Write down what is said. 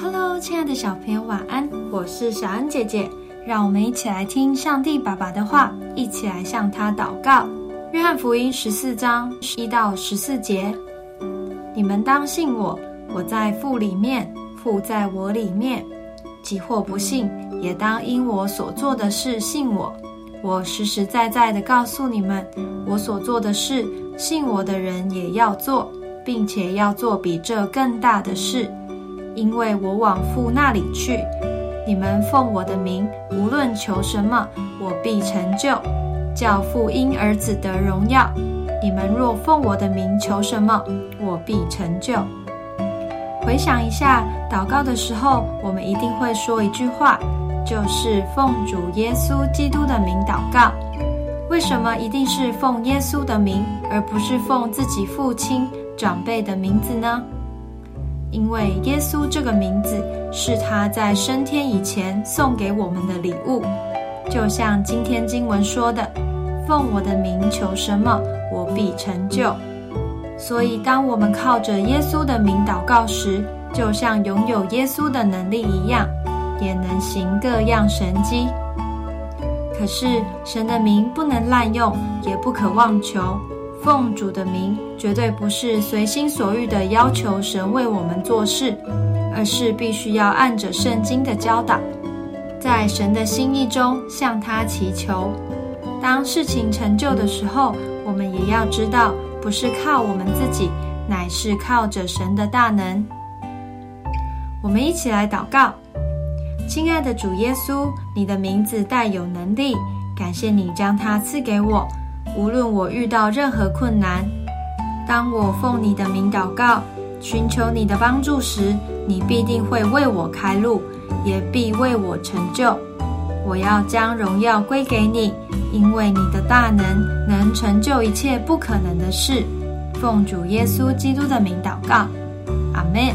Hello，亲爱的小朋友，晚安！我是小恩姐姐，让我们一起来听上帝爸爸的话，一起来向他祷告。约翰福音十四章一到十四节：你们当信我，我在父里面，父在我里面。即或不信，也当因我所做的事信我。我实实在在的告诉你们，我所做的事，信我的人也要做，并且要做比这更大的事。因为我往父那里去，你们奉我的名，无论求什么，我必成就，叫父因儿子得荣耀。你们若奉我的名求什么，我必成就。回想一下，祷告的时候，我们一定会说一句话，就是奉主耶稣基督的名祷告。为什么一定是奉耶稣的名，而不是奉自己父亲长辈的名字呢？因为耶稣这个名字是他在升天以前送给我们的礼物，就像今天经文说的：“奉我的名求什么，我必成就。”所以，当我们靠着耶稣的名祷告时，就像拥有耶稣的能力一样，也能行各样神迹。可是，神的名不能滥用，也不可妄求。奉主的名，绝对不是随心所欲的要求神为我们做事，而是必须要按着圣经的教导，在神的心意中向他祈求。当事情成就的时候，我们也要知道，不是靠我们自己，乃是靠着神的大能。我们一起来祷告：亲爱的主耶稣，你的名字带有能力，感谢你将它赐给我。无论我遇到任何困难，当我奉你的名祷告，寻求你的帮助时，你必定会为我开路，也必为我成就。我要将荣耀归给你，因为你的大能能成就一切不可能的事。奉主耶稣基督的名祷告，阿门。